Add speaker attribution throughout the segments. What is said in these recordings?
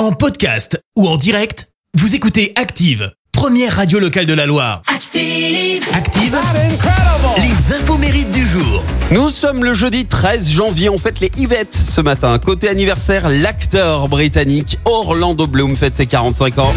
Speaker 1: En podcast ou en direct, vous écoutez Active, première radio locale de la Loire.
Speaker 2: Active.
Speaker 1: Active, les infos mérites du jour.
Speaker 3: Nous sommes le jeudi 13 janvier, on fête les Yvette ce matin. Côté anniversaire, l'acteur britannique Orlando Bloom fête ses 45 ans.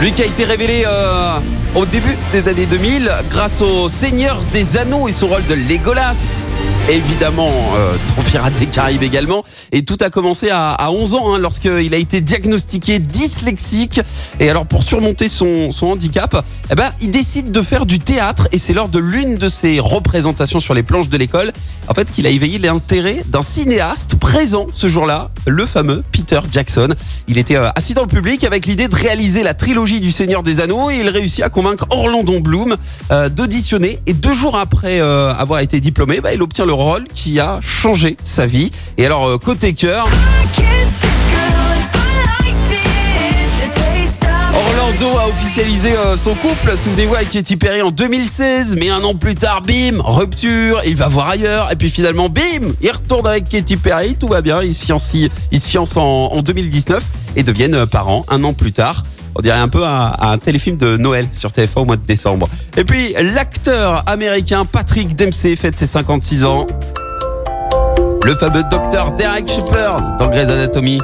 Speaker 3: Lui qui a été révélé euh, au début des années 2000 grâce au Seigneur des Anneaux et son rôle de Legolas. Évidemment, euh, dans Pirates des Caraïbes également. Et tout a commencé à, à 11 ans hein, lorsqu'il a été diagnostiqué dyslexique. Et alors pour surmonter son, son handicap, eh ben, il décide de faire du théâtre et c'est lors de l'une de ses représentations sur les planches de l'école en fait qu'il a éveillé l'intérêt d'un cinéaste présent ce jour-là, le fameux Peter Jackson. Il était euh, assis dans le public avec l'idée de réaliser la trilogie du Seigneur des Anneaux et il réussit à convaincre Orlando Bloom euh, d'auditionner et deux jours après euh, avoir été diplômé, bah, il obtient le rôle qui a changé sa vie. Et alors euh, côté cœur, Orlando a officialisé son couple, souvenez-vous, avec Katy Perry en 2016, mais un an plus tard, bim, rupture, il va voir ailleurs, et puis finalement, bim, il retourne avec Katy Perry, tout va bien, ils se fiancent, en, en 2019 et deviennent parents un an plus tard. On dirait un peu un, un téléfilm de Noël sur TF1 au mois de décembre. Et puis, l'acteur américain Patrick Dempsey fête ses 56 ans. Le fameux docteur Derek Shepard dans Grey's Anatomy.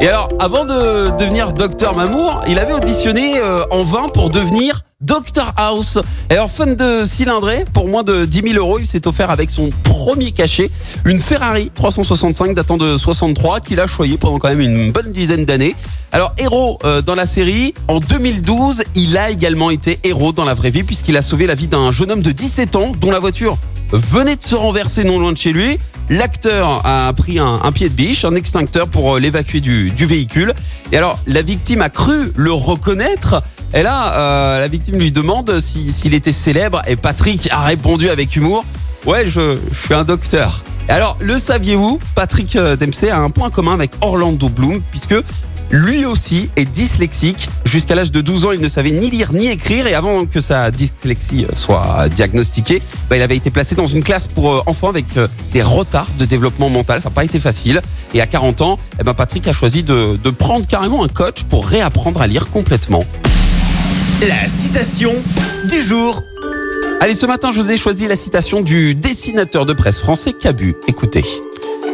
Speaker 3: Et alors, avant de devenir Docteur Mamour, il avait auditionné euh, en vain pour devenir Doctor House. Alors, fun de cylindrée, pour moins de 10 000 euros, il s'est offert avec son premier cachet une Ferrari 365 datant de 63 qu'il a choyé pendant quand même une bonne dizaine d'années. Alors, héros euh, dans la série, en 2012, il a également été héros dans la vraie vie puisqu'il a sauvé la vie d'un jeune homme de 17 ans dont la voiture venait de se renverser non loin de chez lui. L'acteur a pris un, un pied de biche, un extincteur pour euh, l'évacuer du, du véhicule. Et alors, la victime a cru le reconnaître. Et là, euh, la victime lui demande si- s'il était célèbre. Et Patrick a répondu avec humour Ouais, je, je suis un docteur. Et alors, le saviez-vous? Patrick euh, Dempsey a un point commun avec Orlando Bloom, puisque lui aussi est dyslexique. Jusqu'à l'âge de 12 ans, il ne savait ni lire ni écrire. Et avant que sa dyslexie euh, soit diagnostiquée, bah, il avait été placé dans une classe pour euh, enfants avec euh, des retards de développement mental. Ça n'a pas été facile. Et à 40 ans, eh ben, Patrick a choisi de, de prendre carrément un coach pour réapprendre à lire complètement.
Speaker 1: La citation du jour.
Speaker 3: Allez, ce matin, je vous ai choisi la citation du dessinateur de presse français Cabu. Écoutez.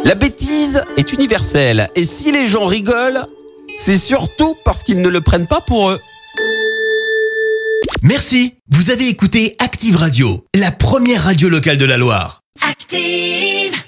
Speaker 3: La bêtise est universelle. Et si les gens rigolent, c'est surtout parce qu'ils ne le prennent pas pour eux.
Speaker 1: Merci, vous avez écouté Active Radio, la première radio locale de la Loire.
Speaker 2: Active.